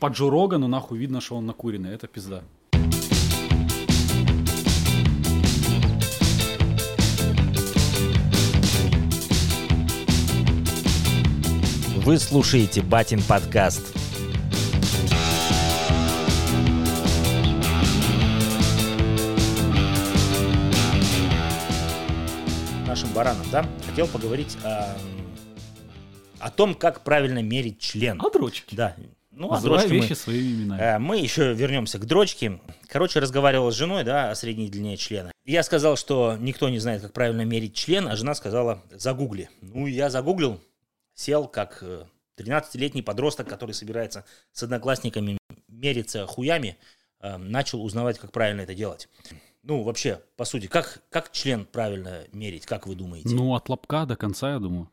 по Джо Рогану нахуй видно, что он накуренный. Это пизда. Вы слушаете Батин подкаст. Нашим баранам, да, хотел поговорить о, о том, как правильно мерить член. А дрочки? Да. Ну, о Называй дрочке мы- вещи своими именами. Э, Мы еще вернемся к дрочке. Короче, разговаривал с женой, да, о средней длине члена. Я сказал, что никто не знает, как правильно мерить член, а жена сказала, загугли. Ну, я загуглил, сел как э, 13-летний подросток, который собирается с одноклассниками мериться хуями, э, начал узнавать, как правильно это делать. Ну, вообще, по сути, как, как член правильно мерить, как вы думаете? Ну, от лобка до конца, я думаю.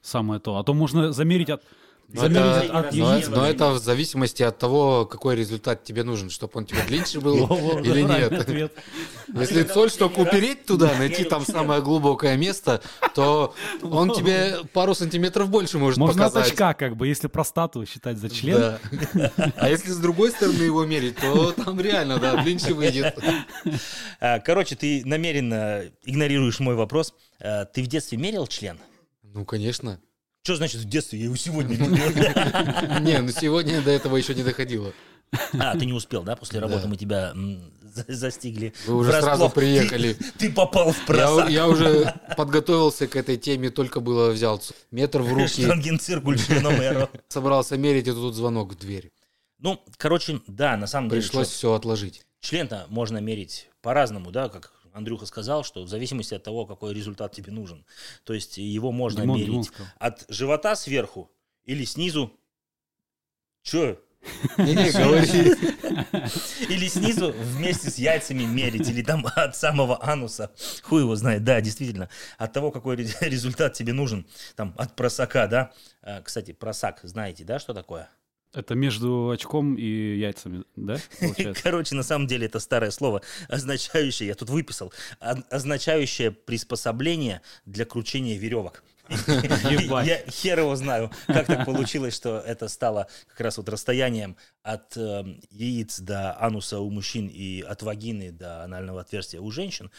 Самое то. А то можно замерить от... Но это, от- но, яиц. но это в зависимости от того, какой результат тебе нужен, чтобы он тебе длиннее был или нет. Если соль, чтобы упереть туда, найти там самое глубокое место, то он тебе пару сантиметров больше может Можно от показать. очка, как бы, если простату считать за член. Да. А если с другой стороны его мерить, то там реально, да, длиннее выйдет. Э, Короче, ты намеренно игнорируешь мой вопрос. Э, Ты в детстве мерил член? Ну, конечно. Что значит в детстве? Я его сегодня мерил. Не, ну сегодня до этого еще не доходило. А, ты не успел, да? После работы Да. мы тебя застигли. Вы уже сразу приехали. Ты, ты попал в просак. я уже подготовился к этой теме, только было взял метр в руки, Штангенциркуль членом эро. собрался мерить, и тут звонок в дверь. Ну, короче, да, на самом деле, Пришлось все отложить. член-то можно мерить по-разному, да, как Андрюха сказал, что в зависимости от того, какой результат тебе нужен. То есть его можно Димон, мерить Димон сказал. от живота сверху или снизу. Че? Или снизу вместе с яйцами мерить, или там от самого ануса. Хуй его знает, да, действительно. От того, какой ре- результат тебе нужен. Там от просака, да. А, Кстати, просак, знаете, да, что такое? Это между очком и яйцами, да, получается? Короче, на самом деле это старое слово, означающее, я тут выписал, означающее приспособление для кручения веревок. Я хер его знаю, как так получилось, что это стало как раз вот расстоянием от э, яиц до ануса у мужчин и от вагины до анального отверстия у женщин.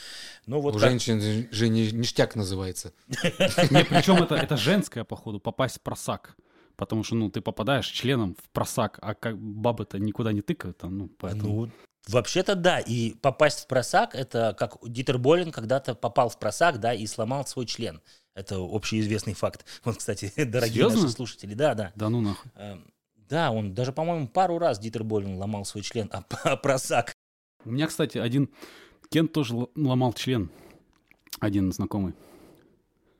Но вот У так- женщин же ништяк называется. Причем это, это женское, походу, попасть в просак. Потому что, ну, ты попадаешь членом в просак, а как бабы-то никуда не тыкают там, ну, поэтому... Ну, вообще-то да. И попасть в просак, это как Дитер Болин когда-то попал в просак, да, и сломал свой член. Это общеизвестный факт. Вот, кстати, дорогие Серьезно? наши слушатели, да, да. Да ну нахуй. Эм, Да, он даже, по-моему, пару раз Дитер Болин ломал свой член, а п- просак. У меня, кстати, один Кент тоже ломал член. Один знакомый.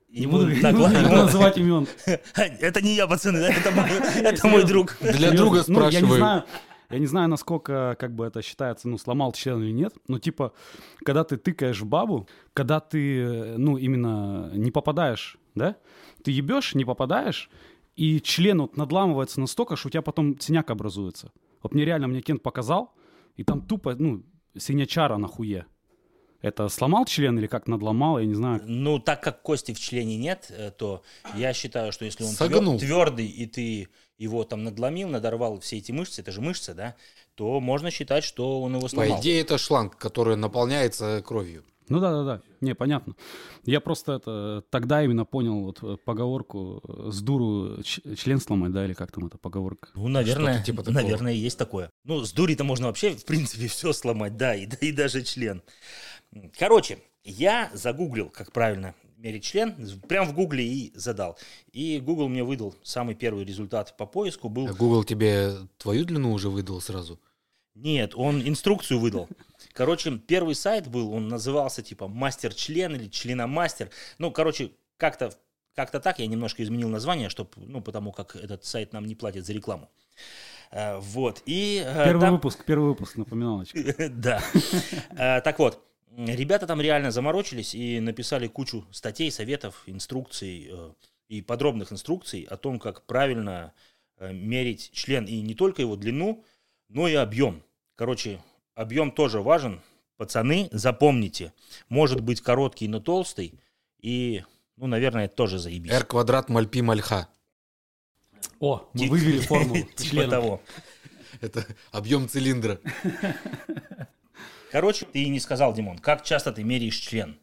Не буду, называть имен. Это не я, пацаны, это мой, друг. Для друга Ну, я не спрашиваю. знаю, я не знаю, насколько как бы это считается, ну, сломал член или нет, но типа, когда ты тыкаешь в бабу, когда ты, ну, именно не попадаешь, да, ты ебешь, не попадаешь, и член вот надламывается настолько, что у тебя потом синяк образуется. Вот мне реально, мне Кент показал, и там тупо, ну, синячара на хуе. Это сломал член или как надломал, я не знаю. Ну, так как кости в члене нет, э, то я считаю, что если он Согнул. твердый, и ты его там надломил, надорвал все эти мышцы, это же мышцы, да, то можно считать, что он его сломал. По идее, это шланг, который наполняется кровью. Ну да, да, да. Не, понятно. Я просто это тогда именно понял вот э, поговорку э, с дуру член сломать, да, или как там эта поговорка. Ну, наверное, типа такого. наверное, есть такое. Ну, с дури-то можно вообще, в принципе, все сломать, да, и, и даже член. Короче, я загуглил, как правильно мерить член, прям в гугле и задал. И Google мне выдал самый первый результат по поиску был... А Google тебе твою длину уже выдал сразу? Нет, он инструкцию выдал. Короче, первый сайт был, он назывался типа мастер-член или членомастер. Ну, короче, как-то как-то так я немножко изменил название, чтобы, ну, потому как этот сайт нам не платит за рекламу. Э, Вот. И э, Первый там- выпуск, первый выпуск, напоминалочка. Да. Э, Так вот, ребята там реально заморочились и написали кучу статей, советов, инструкций и подробных инструкций о том, как правильно мерить член и не только его длину, но и объем. Короче, объем тоже важен. Пацаны, запомните, может быть короткий, но толстый, и, ну, наверное, это тоже заебись. R квадрат маль пи маль ха. О, мы Ти- вывели формулу Типа того. Это объем цилиндра. Короче, ты не сказал, Димон, как часто ты меряешь член?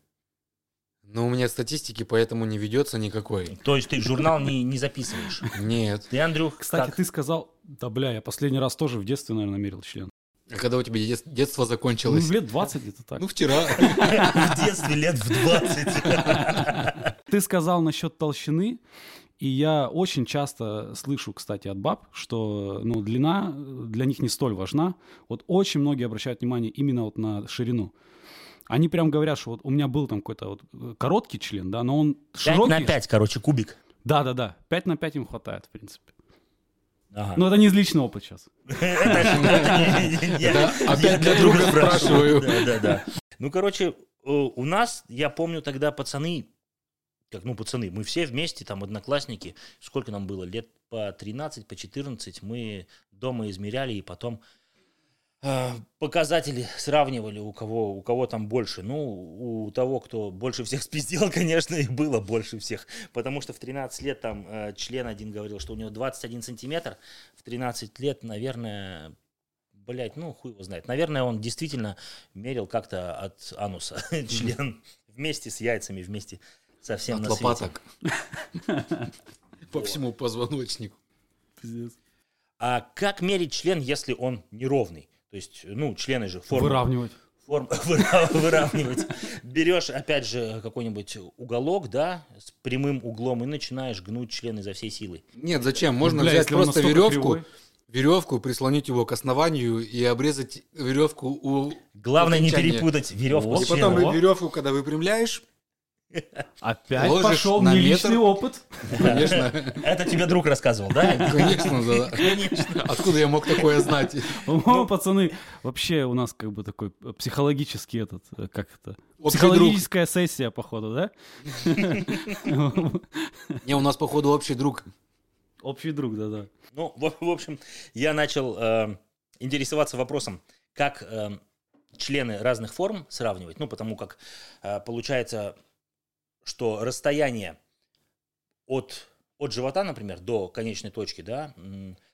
Но у меня статистики поэтому не ведется никакой. То есть ты журнал не, не записываешь? Нет. Ты, Андрюх, Кстати, как? ты сказал, да бля, я последний раз тоже в детстве, наверное, мерил член. А когда у тебя дет- детство Ну, закончилось? в лет 20 где-то так. Ну, вчера. в детстве лет в 20. Ты сказал насчет толщины, и я очень часто слышу, кстати, от баб, что ну, длина для них не столь важна. Вот очень многие обращают внимание именно вот на ширину. Они прям говорят, что вот у меня был там какой-то вот э, короткий член, да, но он 5 широкий. на 5, короче, кубик. Да-да-да, 5 на 5 им хватает, в принципе. Ага. Но это не из личного опыта сейчас. Опять для друга спрашиваю. спрашиваю. Да, да, да. Ну, короче, э, у нас, я помню тогда пацаны, как, ну, пацаны, мы все вместе, там, одноклассники, сколько нам было, лет по 13, по 14, мы дома измеряли и потом показатели сравнивали, у кого, у кого там больше. Ну, у того, кто больше всех спиздил, конечно, и было больше всех. Потому что в 13 лет там э, член один говорил, что у него 21 сантиметр. В 13 лет, наверное, блять, ну, хуй его знает. Наверное, он действительно мерил как-то от ануса член вместе с яйцами, вместе со всем От лопаток. По всему позвоночнику. А как мерить член, если он неровный? То есть, ну, члены же формы. Выравнивать. форм- выра- выравнивать. Берешь, опять же, какой-нибудь уголок, да, с прямым углом и начинаешь гнуть член изо всей силы. Нет, зачем? Можно Бля, взять просто веревку, кривой. веревку, прислонить его к основанию и обрезать веревку у... Главное не окончания. перепутать веревку Вот. с И потом. О. веревку, когда выпрямляешь, Опять Ложишь пошел на не метр. личный опыт. конечно, Это тебе друг рассказывал, да? конечно, да. Конечно. Откуда я мог такое знать? Ну, пацаны, вообще у нас как бы такой психологический этот, э, как это, психологическая сессия, походу, да? Не, у нас, походу, общий друг. Общий друг, да-да. Ну, в, общем, я начал э, интересоваться вопросом, как э, члены разных форм сравнивать. Ну, потому как получается, что расстояние от, от живота, например, до конечной точки, да,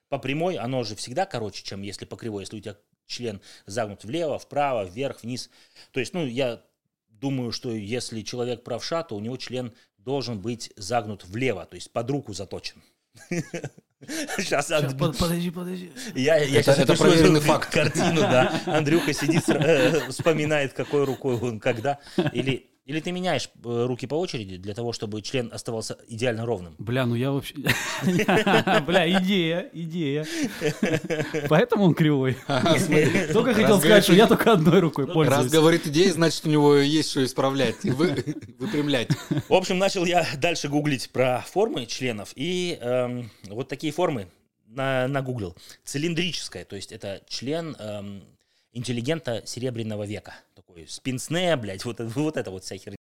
по прямой оно же всегда короче, чем если по кривой, если у тебя член загнут влево, вправо, вверх, вниз. То есть, ну, я думаю, что если человек правша, то у него член должен быть загнут влево, то есть под руку заточен. Сейчас Подожди, подожди. я, я Это- щас это проверенный факт. Картину, да. Андрюха сидит, э, вспоминает, какой рукой он когда. Или, или ты меняешь э, руки по очереди для того, чтобы член оставался идеально ровным. Бля, ну я вообще... Бля, идея, идея. Поэтому он кривой. Только хотел Раз сказать, что я только одной рукой Раз пользуюсь. говорит идея, значит, у него есть что исправлять, вы- выпрямлять. В общем, начал я дальше гуглить про формы членов. И эм, вот такие формы на, нагуглил. Цилиндрическая, то есть это член эм, интеллигента Серебряного века. Такой спинсне, блядь, вот, это- вот это вот вся херня.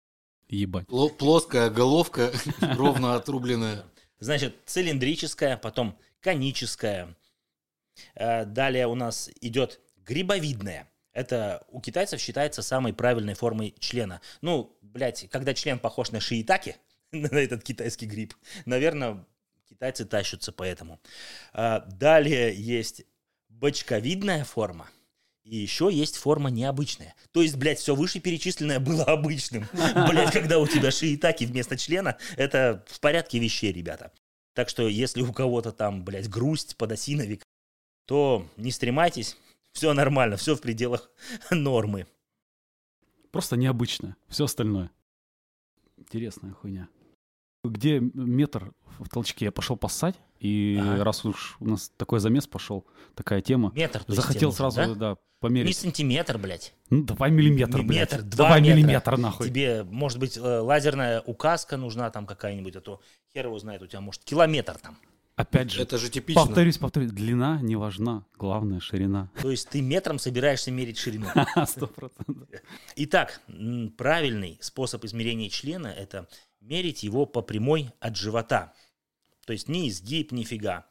Ебать. Пло- Плоская головка, ровно отрубленная. Значит, цилиндрическая, потом коническая. Э, Далее у нас идет грибовидная. Это у китайцев считается самой правильной формой члена. Ну, блядь, когда член похож на шиитаки, на этот китайский гриб, наверное, китайцы тащатся поэтому. А, Далее есть бочковидная форма. И еще есть форма необычная. То есть, блядь, все вышеперечисленное было обычным. Блядь, когда у тебя шиитаки вместо члена, это в порядке вещей, ребята. Так что, если у кого-то там, блядь, грусть, подосиновик, то не стремайтесь. Все нормально, все в пределах нормы. Просто необычно. Все остальное. Интересная хуйня. Где метр в толчке? Я пошел поссать, и Ага. раз уж у нас такой замес пошел, такая тема, Метр. то есть захотел тебе сразу, да, да? померить. Не сантиметр, блядь. Ну, давай миллиметр, блядь. Метр, два Давай метра. миллиметр, нахуй. Тебе, может быть, э, лазерная указка нужна там какая-нибудь, а то хер его знает, у тебя, может, километр там. Опять же, Это же типично. повторюсь, повторюсь, длина не важна, главное ширина. То есть ты метром собираешься мерить ширину. Сто процентов. Итак, правильный способ измерения члена – это мерить его по прямой от живота. То есть ни изгиб, ни фига.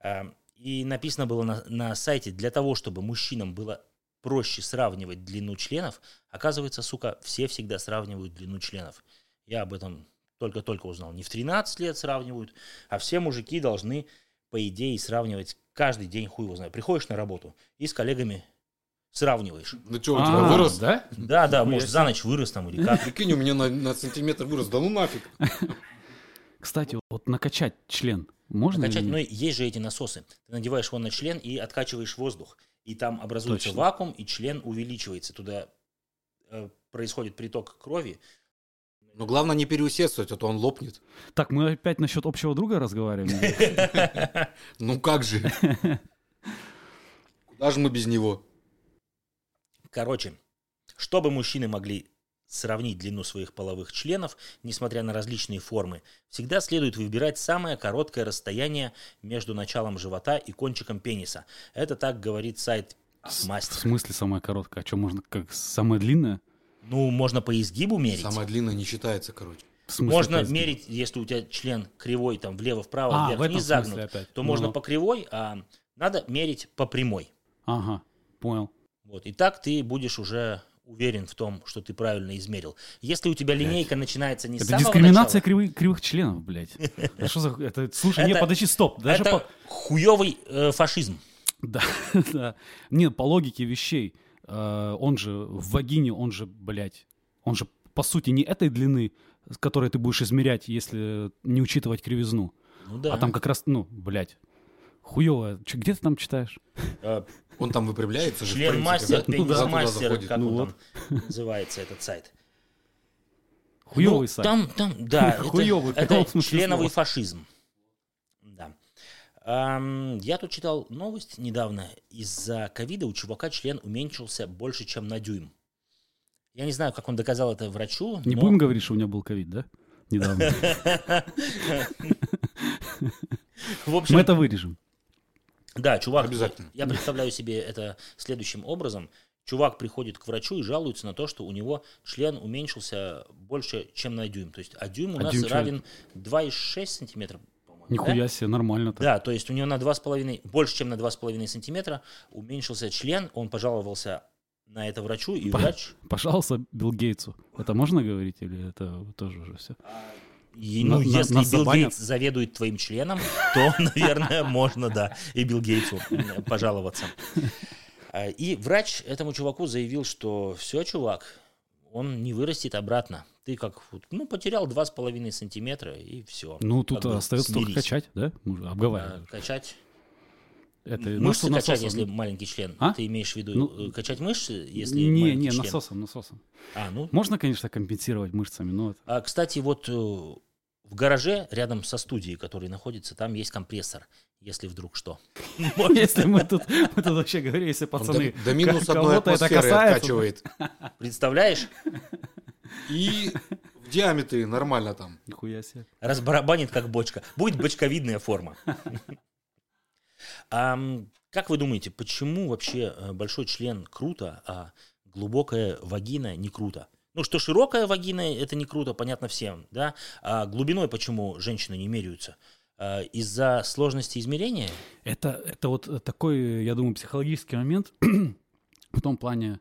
А, И написано было на, на сайте, для того, чтобы мужчинам было проще сравнивать длину членов, оказывается, сука, все всегда сравнивают длину членов. Я об этом только-только узнал. Не в 13 лет сравнивают, а все мужики должны по идее, сравнивать каждый день, хуй его знает. Приходишь на работу и с коллегами сравниваешь. Ну что, у тебя А, вырос? Да? Да, да, может, за ночь вырос там или как. Прикинь, у меня на, на сантиметр вырос. Да ну нафиг. Кстати, вот накачать член можно Качать, или ну, нет? есть же эти насосы. Ты надеваешь его на член и откачиваешь воздух. И там образуется Точно. вакуум, и член увеличивается. Туда э, происходит приток крови. Но главное не переусердствовать, а то он лопнет. Так, мы опять насчет общего друга разговариваем? Ну как же? Куда же мы без него? Короче, чтобы мужчины могли сравнить длину своих половых членов, несмотря на различные формы, всегда следует выбирать самое короткое расстояние между началом живота и кончиком пениса. Это так говорит сайт В Мастер. смысле самая короткая? А что, можно как самая длинная? Ну, можно по изгибу мерить. Самая длинная не считается, короче. В смысле, Можно мерить, если у тебя член кривой, там влево-вправо, А, в вверх-вниз загнут, опять. то Ну, можно по кривой, а надо мерить по прямой. Ага, понял. Вот. И так ты будешь уже уверен в том, что ты правильно измерил. Если у тебя линейка начинается не с Это самого дискриминация начала, кривых, кривых членов, блядь. Да что за... Это, слушай, не, Это- подожди, стоп. Даже это по... хуевый э, фашизм. Да, да. Нет, по логике вещей, э, он же в вагине, он же, блядь, он же, по сути, не этой длины, с которой ты будешь измерять, если не учитывать кривизну. Ну да. А там как раз, ну, блядь. Чё, где ты там читаешь? Он там выпрямляется же, член мастер, да? Ну пенис. Туда мастер, как Ну он там называется этот сайт. Хуевый Ну, сайт. Там, там, да, это- Хуёвый, членовый фашизм. Да. Я тут читал новость недавно. Из-за ковида у чувака член уменьшился больше, чем на дюйм. Я не знаю, как он доказал это врачу. Не но- будем говорить, что у меня был ковид, да? Недавно. В общем, Мы это вырежем. Да, чувак, Обязательно. я представляю себе это следующим образом. Чувак приходит к врачу и жалуется на то, что у него член уменьшился больше, чем на дюйм. То есть, а дюйм у А нас дюйм равен 2,6 сантиметров, по-моему. да? Нихуя себе, нормально-то. Да, то есть у него на 2,5, больше, чем на 2,5 сантиметра уменьшился член. Он пожаловался на это врачу, и По- врач... Пожалуйста, Билл Гейтсу. Это можно говорить или это тоже уже все? И, ну, на- если нас Билл забанят? Гейтс заведует твоим членом, то, наверное, можно, да, и Билл Гейтсу пожаловаться. А, И врач этому чуваку заявил, что все, чувак, он не вырастет обратно. Ты как, ну, потерял 2,5 сантиметра, и все. Ну, тут остается только качать, да? Обговаривали. Качать. Это Мышцы насос- качать, насосом. если маленький член. А? Ты имеешь в виду Ну, э, качать мышцы, если Не, маленький не, член? насосом, насосом. А, ну, Можно, конечно, компенсировать мышцами, но А, кстати, вот э, в гараже рядом со студией, который находится, там есть компрессор, если вдруг что. если мы тут, мы тут вообще говорим, если пацаны, до, минус одной атмосферы откачивает. Представляешь? И в диаметре нормально там. Нихуя себе. Разбарабанит как бочка. Будет бочковидная форма. Как вы думаете, почему вообще э, большой член круто, а глубокая вагина не круто? Ну, что широкая вагина, это не круто, понятно всем, да? А глубиной почему женщины не меряются? А, Из-за сложности измерения? Это, это вот такой, я думаю, психологический момент в том плане,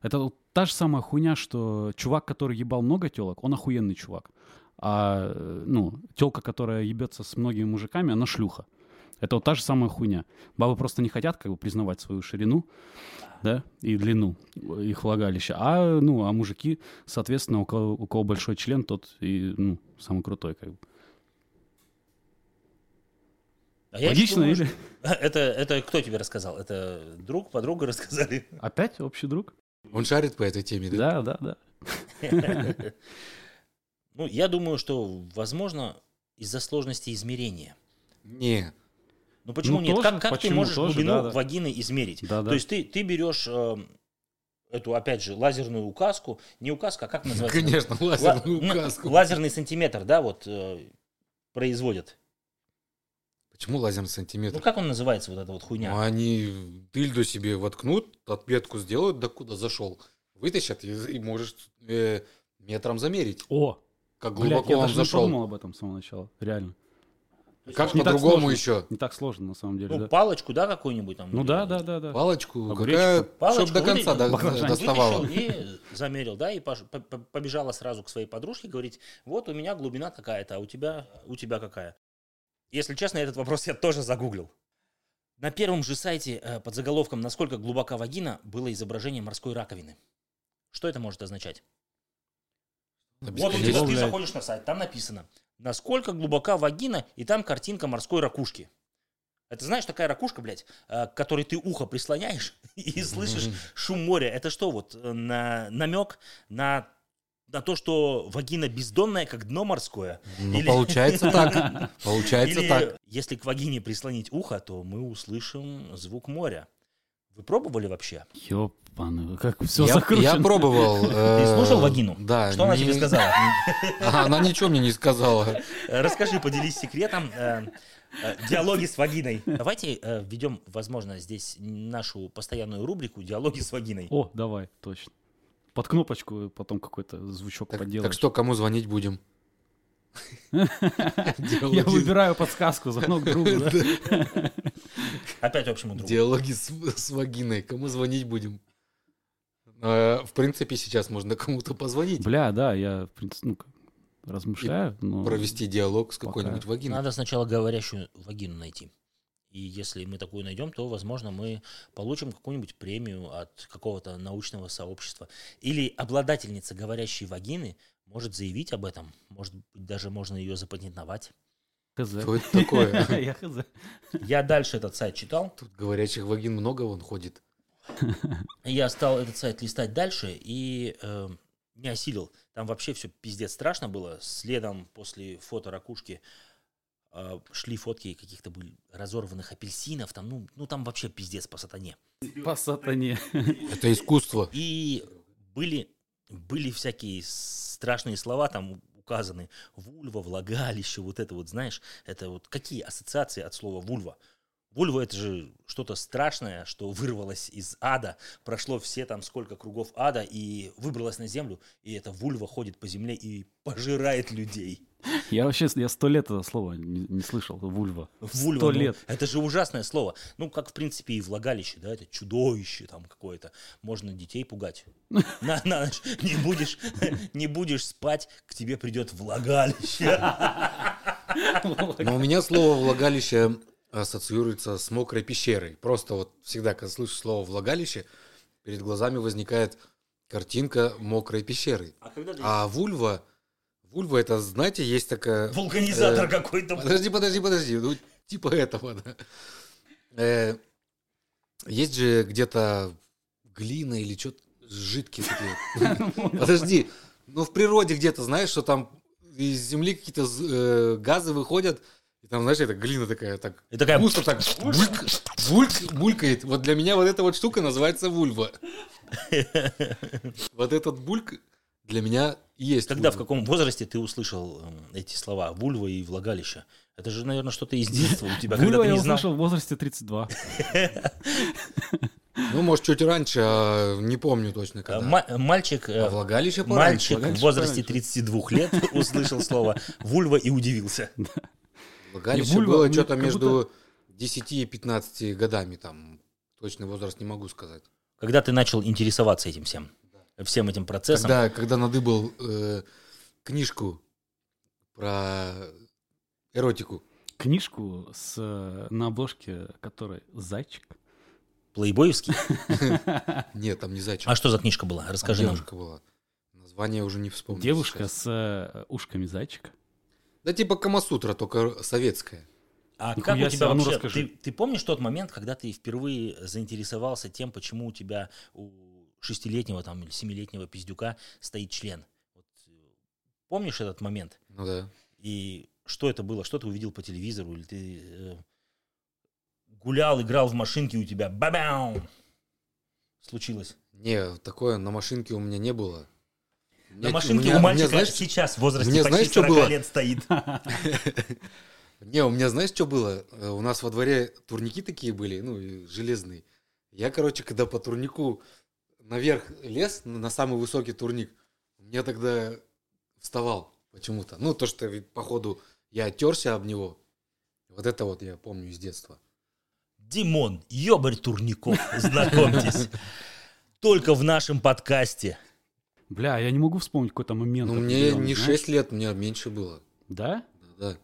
это вот та же самая хуйня, что чувак, который ебал много телок, он охуенный чувак. А, ну, телка, которая ебется с многими мужиками, она шлюха. Это вот та же самая хуйня. Бабы просто не хотят как бы признавать свою ширину, да, и длину их влагалища. А, ну, а мужики, соответственно, у кого, у кого большой член, тот и, ну, самый крутой, как бы. А Логично думаю, или? Это, это кто тебе рассказал? Это друг, подруга рассказали? Опять общий друг? Он шарит по этой теме, да? Да, да, да. Ну, я думаю, что, возможно, из-за сложности измерения. Не. Ну почему Ну, нет? тоже, как как ты почему можешь тоже, глубину да, да. вагины измерить? Да, да. То есть ты, ты берешь эм, эту, опять же, лазерную указку, не указка, а как называется? Конечно, Ла- лазерную указку. Лазерный сантиметр, да, вот э, производят. Почему лазерный Ну сантиметр? как он называется, вот эта вот хуйня? Ну, они дыльду себе воткнут, отметку сделают, до куда зашел, вытащат и, и можешь э, метром замерить, О, как блядь, глубоко я он даже не зашел. подумал об этом с самого начала. Реально. Как по-другому еще? Не так сложно, на самом деле, Ну, да. палочку, да, какую-нибудь там? Ну да, да, да, да. Палочку, какая, Палочку чтоб до конца вытащил, до- доставала. И замерил, да, и побежала сразу к своей подружке, говорить, вот у меня глубина такая-то, а у тебя, у тебя какая? Если честно, этот вопрос я тоже загуглил. На первом же сайте э, под заголовком «Насколько глубока вагина» было изображение морской раковины. Что это может означать? Вот у тебя, ты заходишь на сайт, там написано, насколько глубока вагина, и там картинка морской ракушки. Это знаешь, такая ракушка, блядь, э, к которой ты ухо прислоняешь и слышишь шум моря. Это что, вот э, на, намек на, на то, что вагина бездонная, как дно морское? Ну, Или- получается так. Получается Или так. если к вагине прислонить ухо, то мы услышим звук моря. Вы пробовали вообще? Ёпаны, как все Я, закручено. я пробовал. Ты слушал вагину? Да. Что она тебе сказала? Она ничего мне не сказала. Э, Расскажи, поделись секретом. э, э, Диалоги с вагиной. Давайте э, введем, возможно, здесь нашу постоянную рубрику «Диалоги с вагиной». О, давай, точно. Под кнопочку потом какой-то звучок Так, поделаешь. так что, кому звонить будем? Я выбираю подсказку, звонок другу? Опять общему другу. Диалоги с, с вагиной. Кому звонить будем? Э, В принципе, сейчас можно кому-то позвонить. Бля, да, я, в принципе, ну, размышляю, но... Провести диалог с Пока. какой-нибудь вагиной. Надо сначала говорящую вагину найти. И если мы такую найдем, то, возможно, мы получим какую-нибудь премию от какого-то научного сообщества. Или обладательница говорящей вагины может заявить об этом. Может быть, даже можно ее запатентовать. Хз. Что это такое? Я хз. Я дальше этот сайт читал. Тут говорящих вагин много, вон ходит. Я стал этот сайт листать дальше и э, не осилил. Там вообще все пиздец страшно было. Следом после фото ракушки э, шли фотки каких-то были разорванных апельсинов. Там, ну, ну, там вообще пиздец по сатане. По сатане. Это искусство. И были, были всякие страшные слова там указаны. Вульва, влагалище, вот это вот, знаешь, это вот какие ассоциации от слова вульва? Вульва это же что-то страшное, что вырвалось из ада, прошло все там сколько кругов ада и выбралось на землю, и эта вульва ходит по земле и пожирает людей. Я вообще, я сто лет это слово не, не слышал, вульва. Вульва, Сто ну, лет. Это же ужасное слово. Ну, как, в принципе, и влагалище, да, это чудовище там какое-то. Можно детей пугать. На, на ночь не будешь, не будешь спать, к тебе придет влагалище. Но у меня слово влагалище ассоциируется с мокрой пещерой. Просто вот всегда, когда слышу слово влагалище, перед глазами возникает картинка мокрой пещеры. А когда ты... А вульва, вульва это, знаете, есть такая... Вулканизатор э, какой-то. Подожди, подожди, подожди. Ну, типа этого, да. Э, есть же где-то глина или что-то жидкие такие. Подожди. Ну, в природе где-то, знаешь, что там из земли какие-то э, газы выходят, там, знаешь, это глина такая, так И такая... густо так бульк, бульк- булькает. Вот для меня вот эта вот штука называется вульва. Вот этот бульк для меня есть Когда, в вульва. каком возрасте ты услышал эм, эти слова? Вульва и влагалище. Это же, наверное, что-то из детства у тебя, когда Вульва ты я не знал. услышал в возрасте 32. Ну, может, чуть раньше, а не помню точно когда. ма- Мальчик... э, А влагалище пораньше. Мальчик в возрасте пораньше. 32 лет услышал слово вульва и удивился. Влагалище И вульва, было что-то между 10 и 15 годами, там, точный возраст не могу сказать. Когда ты начал интересоваться этим всем, всем этим процессом, Когда, когда надыбал э, книжку про эротику. Книжку с, э, на обложке которой зайчик. плейбоевский. Нет, там не зайчик. А что за книжка была? Расскажи нам. девушка была. Название уже не вспомню. Девушка с э, ушками зайчика. Да типа Камасутра, только советская. А Нихуя как у тебя ну вообще... расскажи. Ты, ты помнишь тот момент, когда ты впервые заинтересовался тем, почему у тебя у шестилетнего там или семилетнего пиздюка стоит член? Вот, э, помнишь этот момент? Ну да. И что это было? Что ты увидел по телевизору? Или ты э, гулял, играл в машинке, у тебя бабам! Случилось. Не, такое на машинке у меня не было. У На машинке меня- у меня, мальчика знаешь, сейчас в возрасте мне почти знаешь, что 40 было? лет стоит. Не, у меня знаешь, что было? Э, У нас во дворе турники такие были, ну, железные. Я, короче, когда по турнику наверх лез, на самый высокий турник, у меня тогда вставал почему-то. Ну, то, что, походу, я оттерся об него. Вот это вот я помню из детства. Димон, ёбарь турников, знакомьтесь. Только в нашем подкасте. Бля, я не могу вспомнить какой-то момент. Ну, мне не знаешь. 6 лет, мне меньше было. Да? Да.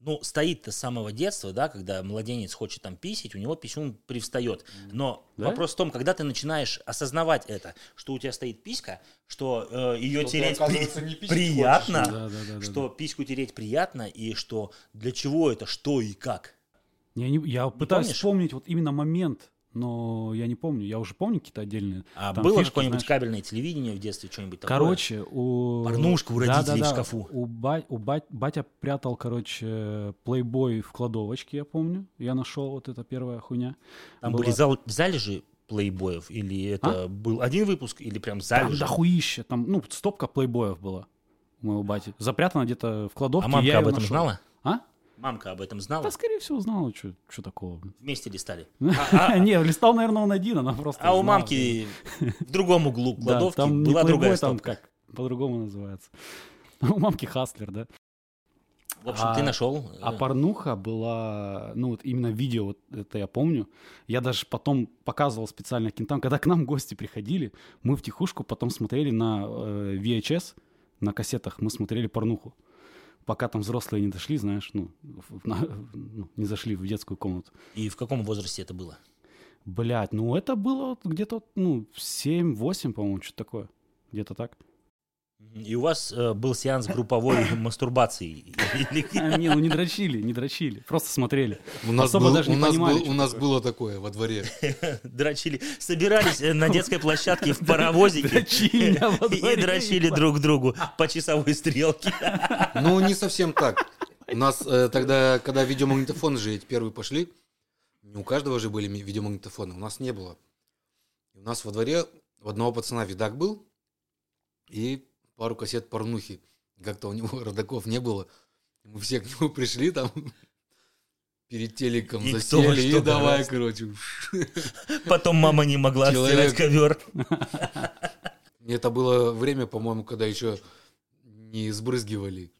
ну, стоит-то с самого детства, да, когда младенец хочет там писить, у него писюн привстает. Но Да? вопрос в том, когда ты начинаешь осознавать это, что у тебя стоит писька, что э, ее Что тереть при- приятно, хочешь. Да, да, да, да, что письку тереть приятно, и что для чего это, что и как. Я, не, я пытаюсь помнишь? вспомнить вот именно момент, но я не помню. Я уже помню какие-то отдельные. А там было какое-нибудь знаешь. кабельное телевидение в детстве, что-нибудь такое? Короче, у... Порнушка у родителей в Да-да-да, шкафу. У, ба- у бать- батя прятал, короче, плейбой в кладовочке, я помню. Я нашел вот эта первая хуйня. там была- были зал- залежи плейбоев, или это был один выпуск, или прям А? Там залежи? дохуище. Там, ну, стопка плейбоев была у моего бати. Запрятана где-то в кладовке. а мамка об этом нашел. знала? А? Мамка об этом знала? Да, скорее всего, знала, что такого. Вместе листали. Не, листал, наверное, он один, она просто А у мамки в другом углу кладовки была другая стопка. как по-другому называется. У мамки Хаслер, да. В общем, А- ты нашел. А э, порнуха была, ну вот именно видео, вот это я помню. Я даже потом показывал специально кентам, когда к нам гости приходили, мы в тихушку потом смотрели на э, VHS, на кассетах, мы смотрели порнуху. Пока там взрослые не дошли, знаешь, ну, на- ну, не зашли в детскую комнату. И в каком возрасте это было? Блять, ну это было где-то, ну, 7-8, по-моему, что-то такое. Где-то так. И у вас э, был сеанс групповой мастурбации? Или- А, не, ну не дрочили, не дрочили, просто смотрели. У нас, Особо был- даже не у нас, понимали, был- у нас было такое во дворе. Дрочили. Собирались э, на детской площадке в паровозике и дрочили друг другу по часовой стрелке. Ну, не совсем так. У нас э, тогда, когда видеомагнитофоны же эти первые пошли, у каждого же были видеомагнитофоны, у нас не было. И у нас во дворе у одного пацана видак был и пару кассет порнухи. Как-то у него родаков не было. Мы все к нему пришли там перед телеком И кто засели и давай, гораздо. короче. Потом мама не могла Человек. отстирать ковер. Это было время, по-моему, когда еще не сбрызгивали.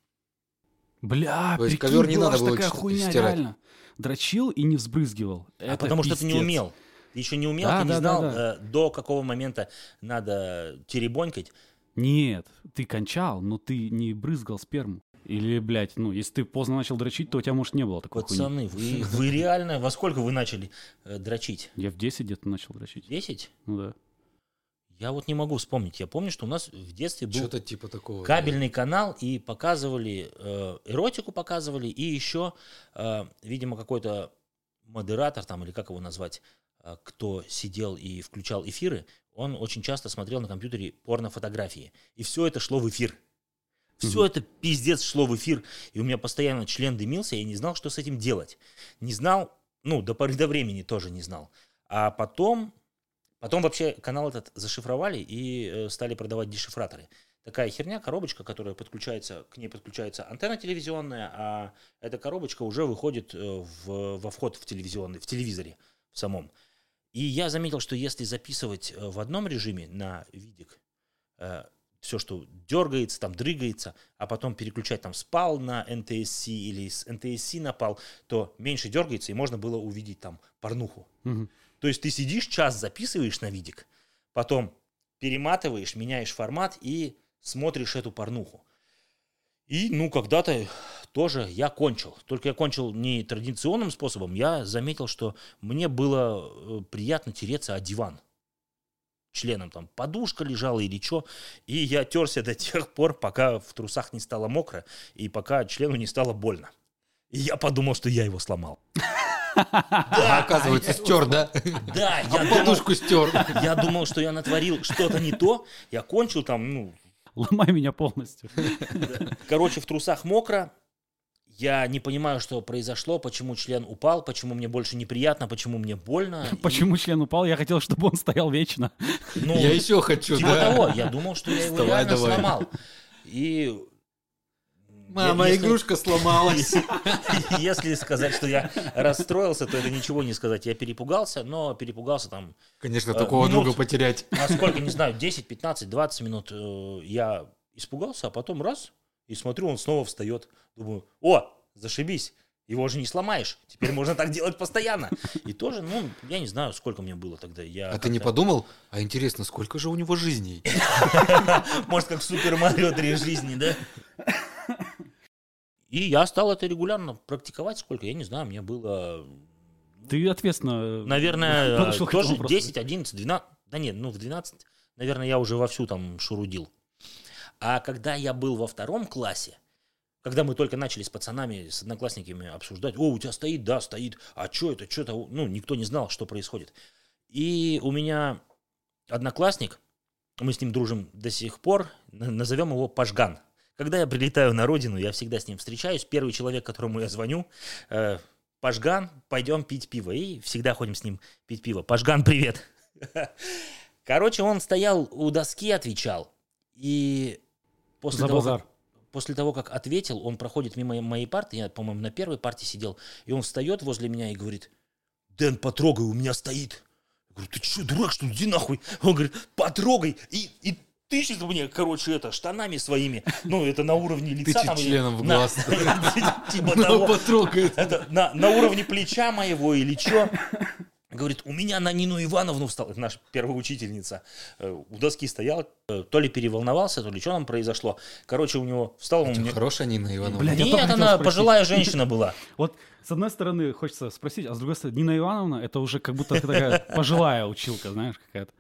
Бля, То есть прикинь, ковер не надо было такая хуйня, стирать. реально. Дрочил и не взбрызгивал. А Это потому что ты не пиздец. умел. Ты еще не умел, Да, ты не да, да, знал, да. э, до какого момента надо теребонькать. Нет, ты кончал, но ты не брызгал сперму. Или, блядь, ну, если ты поздно начал дрочить, то у тебя, может, не было хуйни. Пацаны, вы, вы реально, во сколько вы начали э, дрочить? Я в 10 где-то начал дрочить. 10? Ну да. Я вот не могу вспомнить. Я помню, что у нас в детстве был Что-то типа такого. кабельный канал, и показывали, э, эротику показывали, и еще, э, видимо, какой-то модератор там, или как его назвать, кто сидел и включал эфиры, он очень часто смотрел на компьютере порнофотографии. И все это шло в эфир. Все Мгм. это пиздец шло в эфир. И у меня постоянно член дымился, я не знал, что с этим делать. Не знал, ну, до поры до времени тоже не знал. А потом, потом вообще канал этот зашифровали и э, стали продавать дешифраторы. Такая херня, коробочка, которая подключается, к ней подключается антенна телевизионная, а эта коробочка уже выходит э, в, во вход в телевизионный, в телевизоре в самом. И я заметил, что если записывать э, в одном режиме на видик, все, что дергается, там дрыгается, а потом переключать там с PAL на NTSC или с NTSC на PAL, то меньше дергается, и можно было увидеть там порнуху. Мгм. То есть ты сидишь, час записываешь на видик, потом перематываешь, меняешь формат и смотришь эту порнуху. И, ну, когда-то тоже я кончил. Только я кончил не традиционным способом. Я заметил, что мне было э, приятно тереться о диван. Членом там подушка лежала или что. И я терся до тех пор, пока в трусах не стало мокро и пока члену не стало больно. И я подумал, что я его сломал. А, оказывается, стер, да? Да, я А думал, подушку стер. я думал, что я натворил что-то не то. Я кончил там, ну, Ломай меня полностью. Короче, в трусах мокро. Я не понимаю, что произошло, почему член упал, почему мне больше неприятно, почему мне больно. И, Почему член упал? Я хотел, чтобы он стоял вечно. ну, Я еще хочу, типа да. того. Я думал, что я его Вставай реально давай. сломал. И... Мама, если- игрушка сломалась. Если сказать, что я расстроился, то это ничего не сказать. Я перепугался, но перепугался там Конечно, Э, такого минут. друга потерять. на сколько, не знаю, 10, 15, 20 минут э, я испугался, а потом раз, и смотрю, он снова встает. Думаю, о, зашибись, его же не сломаешь. Теперь можно так делать постоянно. И тоже, ну, я не знаю, сколько мне было тогда. Я А ты не подумал? А интересно, сколько же у него жизней? Может, как в Супер Марио три жизни, да? И я стал это регулярно практиковать. Сколько? Я не знаю, мне было, Ты ответственно... наверное, к этому тоже вопросу. 10, 11, 12. Да нет, ну в 12, наверное, я уже вовсю там шурудил. А когда я был во втором классе, когда мы только начали с пацанами, с одноклассниками обсуждать, о, у тебя стоит, да, стоит, а что это, что то ну, никто не знал, что происходит. И у меня одноклассник, мы с ним дружим до сих пор, назовем его Пашган. Когда я прилетаю на родину, я всегда с ним встречаюсь. Первый человек, которому я звоню, э, Пашган, пойдем пить пиво. И всегда ходим с ним пить пиво. Пашган, привет. Короче, он стоял у доски, отвечал. И после За того, базар. как, после того, как ответил, он проходит мимо моей парты, я, по-моему, на первой парте сидел, и он встает возле меня и говорит, Дэн, потрогай, у меня стоит. Я говорю, ты что, дурак, что ли, иди нахуй. Он говорит, потрогай, и, и тычет мне, короче, это, штанами своими, ну, это на уровне лица. Тычет там, членом в глаз. Типа Ну, того. потрогает. Это на, на уровне плеча моего или что? Говорит, у меня на Нину Ивановну встал. Это наша первая учительница. Э, У доски стоял. э, То ли переволновался, то ли что там произошло. Короче, у него встал он мне... Хорошая Нина Ивановна. Блядь, Нет, она спросить. пожилая женщина была. Вот с одной стороны хочется спросить, а с другой стороны, Нина Ивановна, это уже как будто такая пожилая училка, знаешь, какая-то.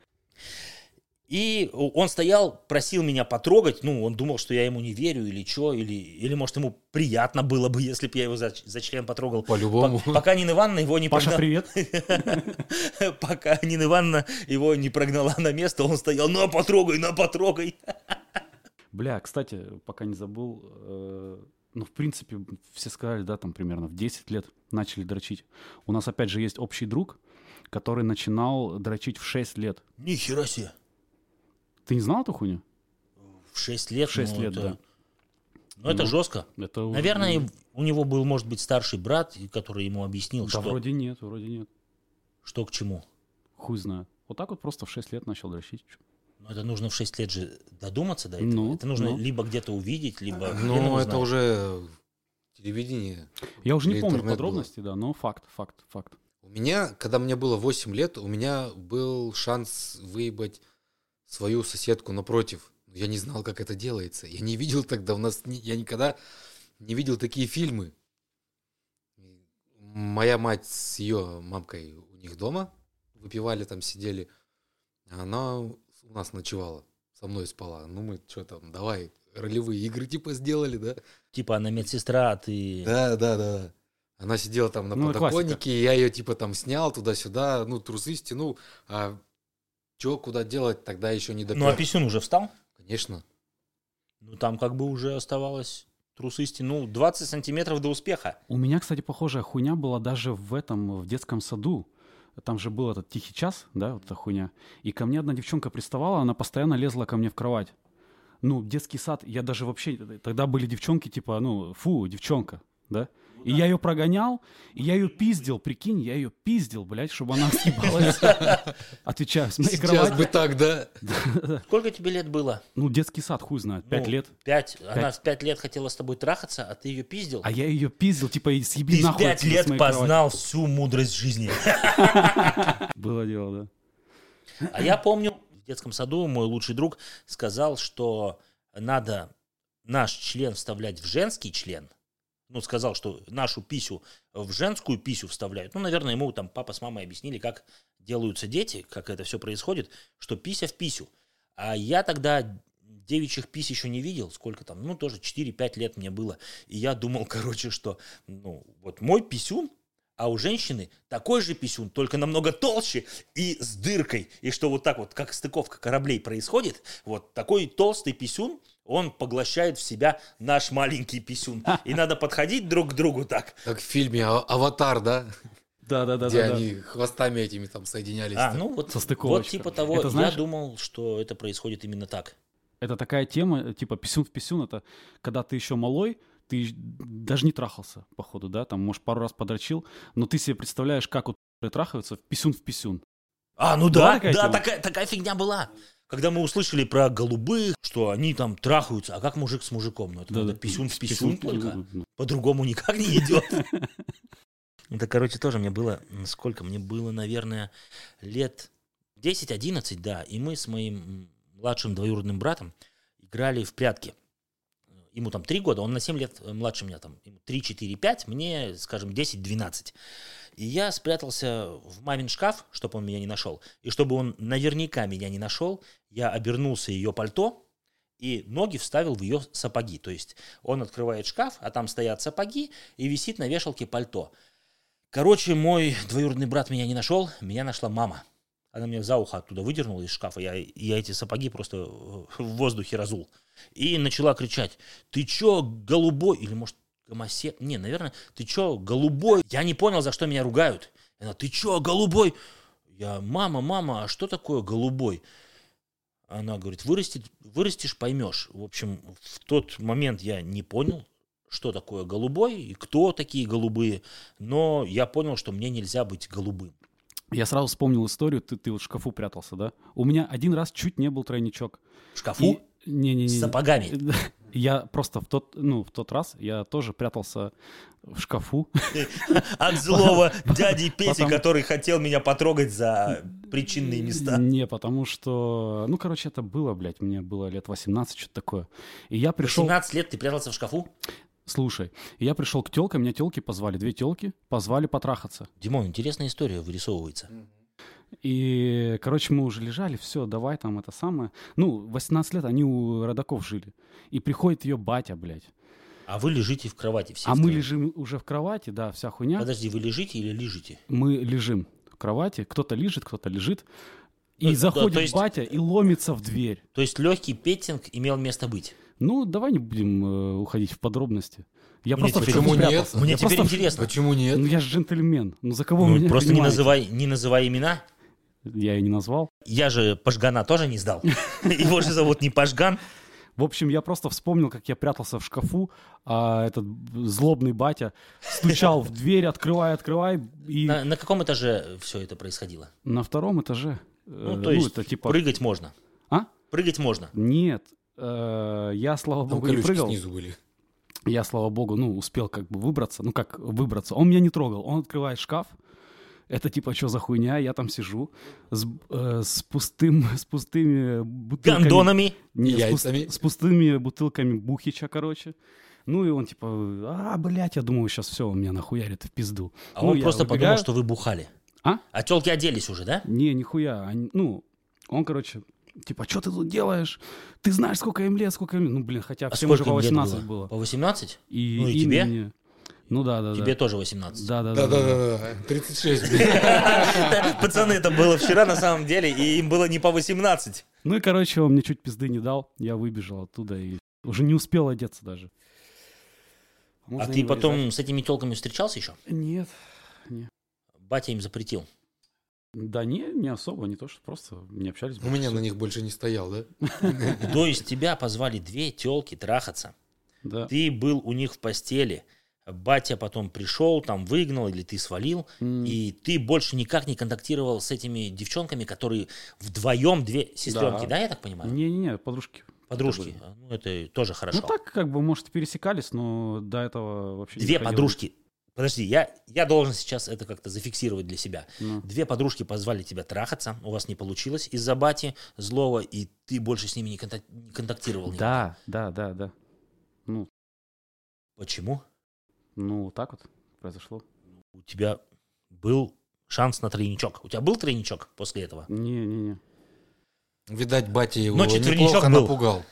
И он стоял, просил меня потрогать. Ну, он думал, что я ему не верю или что. Или, или может, ему приятно было бы, если бы я его за, за член потрогал. По-любому. По- Пока Нина Ивановна его не Паша, прогнала- привет. Пока Нина Ивановна его не прогнала на место, он стоял, на, потрогай, на, потрогай. Бля, кстати, пока не забыл, э, ну, в принципе, все сказали, да, там примерно в 10 лет начали дрочить. У нас, опять же, есть общий друг, который начинал дрочить в 6 лет. Нихера себе. Ты не знал эту хуйню? В 6 лет. В 6 ну, лет, это- да. Ну, это Ну, жестко. Это уже- Наверное, у него был, может быть, старший брат, который ему объяснил, Да, что, вроде нет, вроде нет. что к чему. Хуй знает. Вот так вот просто в 6 лет начал дрочить. Но это нужно в 6 лет же додуматься до этого. Ну, это нужно ну. либо где-то увидеть, либо Ну, это уже телевидение. Я уже не помню интернет подробностей, да, но факт, факт, факт. У меня, когда мне было 8 лет, у меня был шанс выебать свою соседку напротив. Я не знал, как это делается. Я не видел тогда, у нас, я никогда не видел такие фильмы. Моя мать с ее мамкой у них дома выпивали, там сидели. Она у нас ночевала, со мной спала. Ну, мы что там, давай, ролевые игры типа сделали, да? Типа она медсестра, а ты... Да, да, да. Она сидела там на Ну, подоконнике, и я ее типа там снял туда-сюда, ну, трусы стянул. А что, куда делать, тогда еще не допер. Ну, а писюн уже встал? Конечно. Ну, там как бы уже оставалось трусы стянул 20 сантиметров до успеха. У меня, кстати, похожая хуйня была даже в этом, в детском саду. Там же был этот тихий час, да, вот эта хуйня. И ко мне одна девчонка приставала, она постоянно лезла ко мне в кровать. Ну, детский сад, я даже вообще... Тогда были девчонки, типа, ну, фу, девчонка, да? И я ее прогонял, и я ее пиздил, прикинь, я ее пиздил, блядь, чтобы она съебалась. Отвечаю, с моей Сейчас кровати. бы так, да? Сколько тебе лет было? Ну, детский сад, хуй знает, пять Ну, лет. Пять. Она в пять лет хотела с тобой трахаться, а ты ее пиздил. А я ее пиздил, типа, и съеби ты нахуй пять отсюда с лет познал всю мудрость жизни. Было дело, да. А я помню, в детском саду мой лучший друг сказал, что надо наш член вставлять в женский член. Ну, сказал, что нашу писю в женскую писю вставляют. Ну, наверное, ему там папа с мамой объяснили, как делаются дети, как это все происходит, что пися в писю. А я тогда девичьих пись еще не видел, сколько там, ну, тоже 4-5 лет мне было. И я думал, короче, что, ну, вот мой писюн, а у женщины такой же писюн, только намного толще и с дыркой. И что вот так вот, как стыковка кораблей происходит, вот такой толстый писюн, он поглощает в себя наш маленький писюн. И надо подходить друг к другу так. Как в фильме «А- «Аватар», да? Да-да-да. Где они хвостами этими там соединялись. А, ну вот, Со вот типа того. Это знаешь- Я думал, что это происходит именно так. Это такая тема, типа писюн в писюн, это когда ты еще малой, ты даже не трахался, походу, да, там, может, пару раз подрочил, но ты себе представляешь, как вот трахаются в писюн в писюн. А, ну Была да, такая да, тема? такая, такая фигня была. Когда мы услышали про голубых, что они там трахаются, а как мужик с мужиком? Ну, это надо писюн в писюн только. ну, По-другому никак не идет. Это, короче, тоже мне было... Сколько? Мне было, наверное, лет 10-11, да. И мы с моим младшим двоюродным братом играли в прятки. Ему там 3 года, он на 7 лет младше меня, там, ему 3, 4, 5, мне, скажем, 10, 12. И я спрятался в мамин шкаф, чтобы он меня не нашел. И чтобы он наверняка меня не нашел, я обернулся ее пальто, и ноги вставил в ее сапоги. То есть он открывает шкаф, а там стоят сапоги, и висит на вешалке пальто. Короче, мой двоюродный брат меня не нашел, меня нашла мама. Она меня за ухо оттуда выдернула из шкафа, я, я эти сапоги просто в воздухе разул. И начала кричать, ты чё, голубой? Или, может, гомосек? Не, наверное, ты чё, голубой? Я не понял, за что меня ругают. Она, ты чё, голубой? Я, мама, мама, а что такое голубой? Она говорит, вырастет, вырастешь, поймешь. В общем, в тот момент я не понял, что такое голубой и кто такие голубые, но я понял, что мне нельзя быть голубым. Я сразу вспомнил историю, ты, ты вот в шкафу прятался, да? У меня один раз чуть не был тройничок. В шкафу? Не-не-не. С сапогами? Я просто в тот, ну, в тот раз я тоже прятался в шкафу. От злого дяди Пети, который хотел меня потрогать за причинные места. Не, потому что, ну, короче, это было, блядь, мне было лет 18, что-то такое. И я пришел... 18 лет ты прятался в шкафу? Слушай, я пришел к телкам, меня телки позвали, две телки, позвали потрахаться. Димон, интересная история вырисовывается. И, короче, мы уже лежали, все, давай там это самое. Ну, 18 лет они у родаков жили. И приходит ее батя, блядь. А вы лежите в кровати все? А мы лежим уже в кровати, да, вся хуйня. Подожди, вы лежите или лежите? Мы лежим в кровати, кто-то лежит, кто-то лежит. И Ну, да, заходит то есть- батя и ломится в дверь. То есть легкий петтинг имел место быть? Ну, давай не будем э, уходить в подробности. Я Мне просто теперь- Почему нет? Мне Я теперь просто интересно. Почему нет? Ну, я же джентльмен. Ну, за кого Ну, меня просто не называй, не называй имена. Я ее не назвал. Я же Пашгана тоже не сдал. Его же зовут не Пашган. В общем, я просто вспомнил, как я прятался в шкафу, а этот злобный батя стучал в дверь, открывай, открывай, и На, на каком этаже все это происходило? на втором этаже. Ну, э, то есть это типа... прыгать можно. А? Прыгать можно. Нет, э, я, слава Там богу, не прыгал. снизу были. Я, слава богу, ну, успел как бы выбраться. Ну, как выбраться? Он меня не трогал. Он открывает шкаф. Это типа, что за хуйня? Я там сижу с, э, с пустым, с пустыми бутылками. Гондонами. Не, с, Яйцами. с пустыми бутылками бухича, короче. Ну и он типа, а, блядь, я думаю, сейчас все, он меня нахуярит в пизду. А Ну, он просто убегаю. подумал, что вы бухали. А? А телки оделись уже, да? Не, нихуя. Они- ну, он, короче, типа, что ты тут делаешь? Ты знаешь, сколько им лет, сколько им лет? Ну, блин, хотя А всем уже по им лет 18 было. По 18? И, Ну и им тебе? мне- Ну да, да, Тебе да. тоже 18. Да, да, да. да. Да-да-да, 36. блин. Пацаны, это было вчера на самом деле, и им было не по 18. Ну и, короче, он мне чуть пизды не дал. Я выбежал оттуда и уже не успел одеться даже. А Можно ты не потом вырезать? с этими телками встречался еще? Нет. Батя им запретил. Да не, не особо, не то, что просто не общались. У меня на них больше не стоял, да? То есть тебя позвали две телки трахаться. Да. Ты был у них в постели. Батя потом пришел, там выгнал, или ты свалил, М, и ты больше никак не контактировал с этими девчонками, которые вдвоем две сестренки, да, Да. я так понимаю? Не-не-не, подружки. Подружки. А, Ну, это тоже хорошо. Ну так, как бы, может, пересекались, но до этого вообще не Две подружки. Подожди, я, я должен сейчас это как-то зафиксировать для себя. Ну. Две подружки позвали тебя трахаться, у вас не получилось из-за бати злого, и ты больше с ними не, контак- не контактировал. никак. Да, да, да, да. Ну, Почему? Ну, так вот произошло. У тебя был шанс на тройничок. У тебя был тройничок после этого? Не-не-не. Видать, батя его Но четверничок неплохо был. напугал.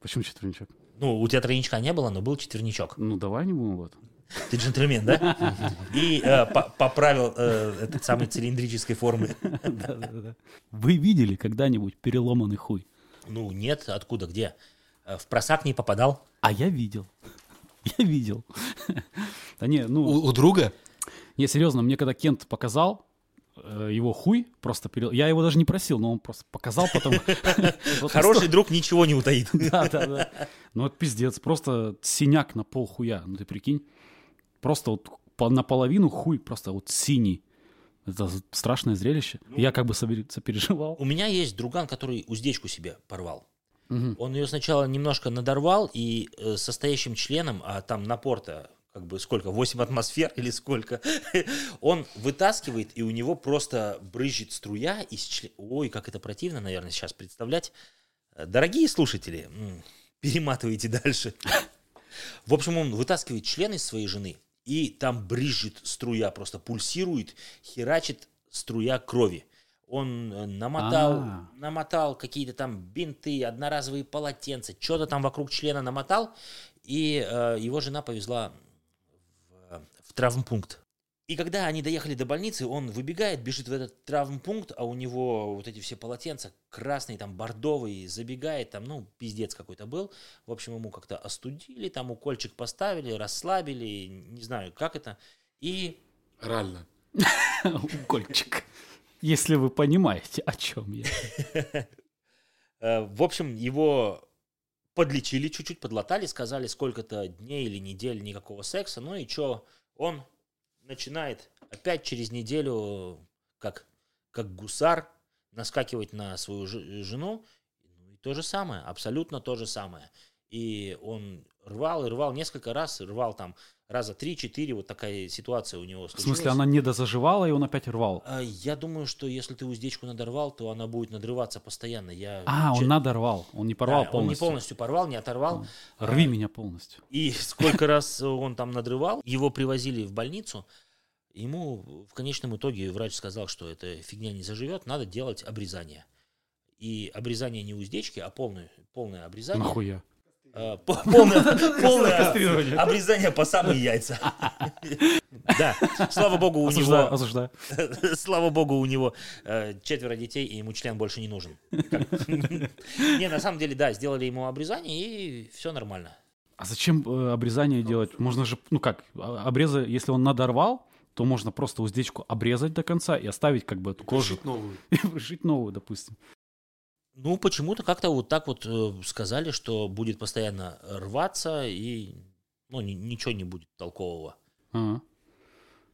Почему четверничок? Ну, у тебя тройничка не было, но был четверничок. Ну, давай не будем вот. Ты джентльмен, да? И э, по- поправил э, этот самый цилиндрической формы. Вы видели когда-нибудь переломанный хуй? Ну, нет, откуда, где? Э, В просак не попадал? А я видел. Я видел. Да не, ну, У, у друга? не, серьезно, мне когда Кент показал э, его хуй, просто перел... Я его даже не просил, но он просто показал потом. Хороший друг ничего не утаит. Да, да, да. Ну, это пиздец. Просто синяк на пол хуя. Ну, ты прикинь. Просто вот по- наполовину хуй просто вот синий. Это страшное зрелище. Я как бы сопереживал. У меня есть друган, который уздечку себе порвал. Он ее сначала немножко надорвал, и э, состоящим членом, а там напор-то как бы сколько, 8 атмосфер или сколько, он вытаскивает, и у него просто брызжет струя из члена. Ой, как это противно, наверное, сейчас представлять. Э, Дорогие слушатели, перематывайте дальше. В общем, он вытаскивает член из своей жены, и там брызжет струя, просто пульсирует, херачит струя крови. Он э, намотал, А. намотал какие-то там бинты, одноразовые полотенца, что-то там вокруг члена намотал, и э, его жена повезла травмпункт. И когда они доехали до больницы, он выбегает, бежит в этот травмпункт, а у него вот эти все полотенца красные, там бордовые, забегает, там, ну, пиздец какой-то был. В общем, ему как-то остудили, там укольчик поставили, расслабили, не знаю, как это. И Реально. Укольчик. Если вы понимаете, о чем я. Э, В общем, его подлечили чуть-чуть, подлатали, сказали, сколько-то дней или недель никакого секса. Ну и что, он начинает опять через неделю, как, как гусар, наскакивать на свою жену. Ну и то же самое, абсолютно то же самое. И он рвал и рвал несколько раз, рвал там раза три-четыре, вот такая ситуация у него В случилась. смысле, она не дозаживала, и он опять рвал. А, Я думаю, что если ты уздечку надорвал, то она будет надрываться постоянно. Я А, че- он надорвал. Он не порвал Да, Он не полностью. полностью порвал, не оторвал. Рви А, меня полностью. И сколько раз он там надрывал, его привозили в больницу. Ему в конечном итоге врач сказал, что эта фигня не заживет, надо делать обрезание. И обрезание не уздечки, а полное, полное обрезание. Нахуя? А, по- полное, полное обрезание по самые яйца. Да, слава богу, у него осуждаю. Слава богу, у него э, четверо детей, и ему член больше не нужен. Не, на самом деле, да, сделали ему обрезание, и все нормально. А зачем э, обрезание делать? Можно же, ну как, а- обреза, если он надорвал, то можно просто уздечку обрезать до конца и оставить как бы эту кожу. Пришить новую. И пришить новую, допустим. Ну, почему-то как-то вот так вот э, сказали, что будет постоянно рваться, и ну, ни- ничего не будет толкового. Ага.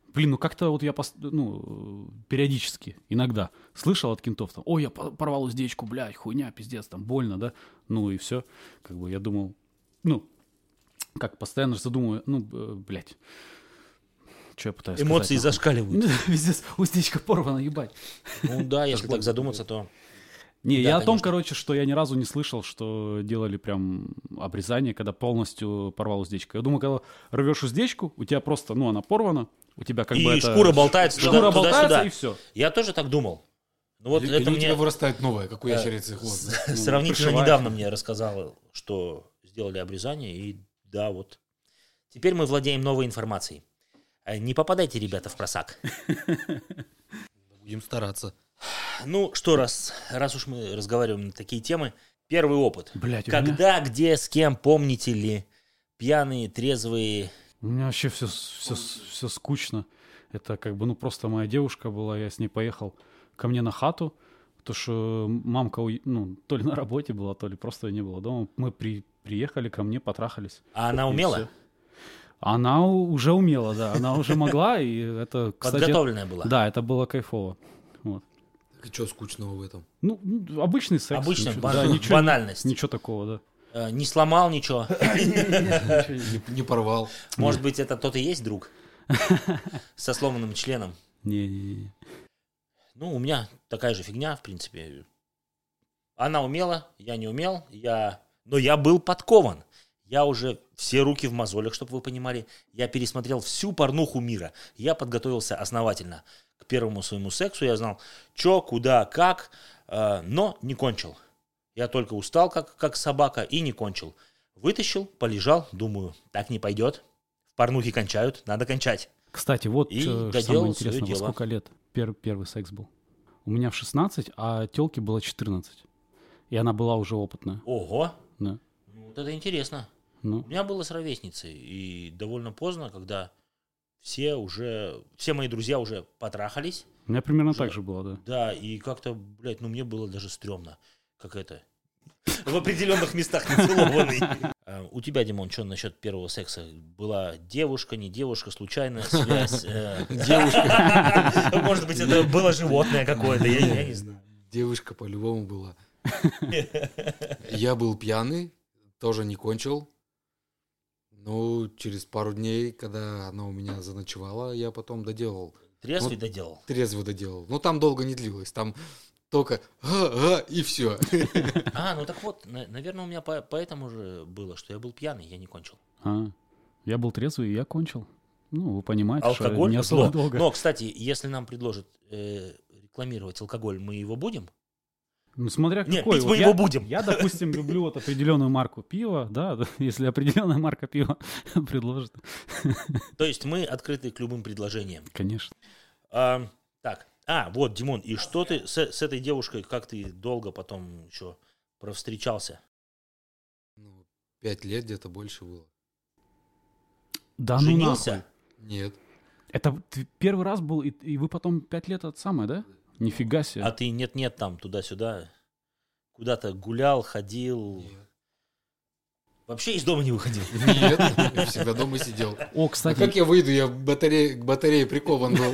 Блин, ну как-то вот я пос- ну, периодически, иногда слышал от кентов, там, ой, я по- порвал уздечку, блядь, хуйня, пиздец, там больно, да? Ну и все. Как бы я думал, ну, как постоянно же задумываю, ну, э, блядь, что я пытаюсь Эмоции сказать, зашкаливают. Пиздец, уздечка порвана, ебать. Ну да, если так задуматься, то... Не, Да, я о том, конечно. короче, что я ни разу не слышал, что делали прям обрезание, когда полностью порвал уздечку. Я думаю, когда рвешь уздечку, у тебя просто, ну, она порвана, у тебя как И бы это... шкура болтается Шкура туда- болтается, туда-сюда. и все. Я тоже так думал. Ну вот Или- это или у мне... тебя вырастает новое, как у Да. ящерицы хвост. да? Сравнительно пришивает. недавно мне рассказал, что сделали обрезание, и да, вот. Теперь мы владеем новой информацией. Э, Не попадайте, ребята, в просак. Будем стараться. Ну, что раз, раз уж мы разговариваем на такие темы, первый опыт. Блять, у меня, Когда, где, с кем, помните ли? Пьяные, трезвые. у меня вообще все, все, все скучно. Это как бы, ну, просто моя девушка была, я с ней поехал ко мне на хату, то что мамка, уе- ну, то ли на работе была, то ли просто не было дома. Мы при, приехали ко мне, потрахались. А она умела? всё. Она у- уже умела, да. Она уже могла, и это, кстати... Подготовленная была? Да, это было кайфово. И что скучного в этом? Ну, обычный секс. Обычная ничего- бан- да, ничего, банальность. Ничего такого, да. Э, Не сломал ничего. Не, не порвал. Может быть, это тот и есть друг? Со сломанным членом. Не-не-не. Ну, у меня такая же фигня, в принципе. Она умела, я не умел, я... но я был подкован. Я уже все руки в мозолях, чтобы вы понимали. Я пересмотрел всю порнуху мира. Я подготовился основательно к первому своему сексу. Я знал, что, куда, как, э, но не кончил. Я только устал, как, как собака, и не кончил. Вытащил, полежал, думаю, так не пойдет. В порнухе кончают, надо кончать. Кстати, вот И чё- доделал самое интересное, во дело. сколько лет пер- первый секс был? У меня в 16, а телке было 14. И она была уже опытная. Ого, Да. ну, вот это интересно. У Ну, меня было с ровесницей, и довольно поздно, когда все уже, все мои друзья уже потрахались, у меня примерно Уже- так же было, да. да, и как-то, блядь, ну мне было даже стрёмно, как это, в определенных местах нецелованный. А, У тебя, Димон, что насчет первого секса? Была девушка, не девушка, случайная связь? Девушка. Может быть, это было животное какое-то, я не знаю. Девушка по-любому была. Я был пьяный, тоже не кончил. Ну, через пару дней, когда она у меня заночевала, я потом доделал. Трезвый доделал. Трезвый доделал. Ну, там долго не длилось. Там только га-га, и все. А, ну так вот, на- наверное, у меня по- поэтому же было, что я был пьяный, я не кончил. А, я был трезвый, и я кончил. Ну, вы понимаете, что Алкоголь не особо зло. долго. Но, кстати, если нам предложат э, рекламировать алкоголь, мы его будем? Ну, смотря Не, какой. пить Вот мы я, его будем. Я, допустим, люблю вот определенную марку пива, да, если определенная марка пива предложит, То есть мы открыты к любым предложениям. конечно. А, так, а, вот, Димон, и что ты с, с этой девушкой, как ты долго потом еще провстречался? Ну, Пять лет где-то больше было. Да ну Женился? нахуй. Нет. Это первый раз был, и, и вы потом пять лет это самое, да? Нифига себе. А ты нет-нет там, туда-сюда, куда-то гулял, ходил, Нет. вообще из дома не выходил? Нет, я всегда дома сидел. О, А кстати, как я выйду? Я батарее, к батарее прикован был.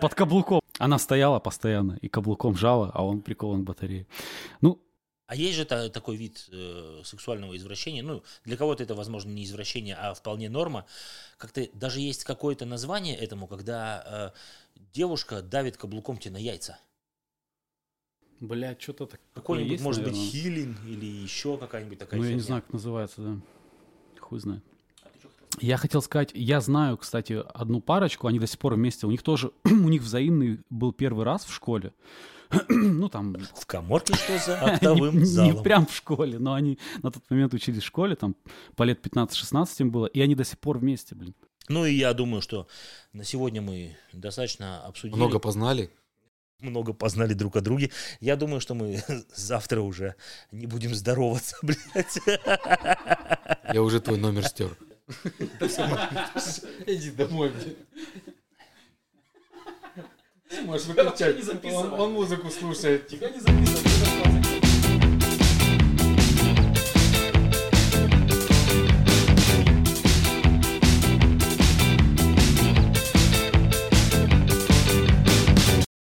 под каблуком. Она стояла постоянно и каблуком жала, а он прикован к батарее. Ну, А есть же та- такой вид э, сексуального извращения, ну, для кого-то это, возможно, не извращение, а вполне норма. Как-то даже есть какое-то название этому, когда э, девушка давит каблуком тебе на яйца. блядь, что-то такое Какой-нибудь, есть, может наверное. быть, хилинг или еще какая-нибудь такая Ну, я не знаю, как называется, да. Хуй знает. Я хотел сказать, я знаю, кстати, одну парочку, они до сих пор вместе. У них тоже, у них взаимный был первый раз в школе. ну, там, В коморке что за не, октовым не залом? прям в школе, но они на тот момент учились в школе, там, по лет 15-16 им было, и они до сих пор вместе, блин. Ну и я думаю, что на сегодня мы достаточно обсудили. Много познали. много познали друг о друге. Я думаю, что мы завтра уже не будем здороваться, блядь. Я уже твой номер стер. Иди домой. Можешь выключать. Он, он музыку слушает. Тебя не записывают,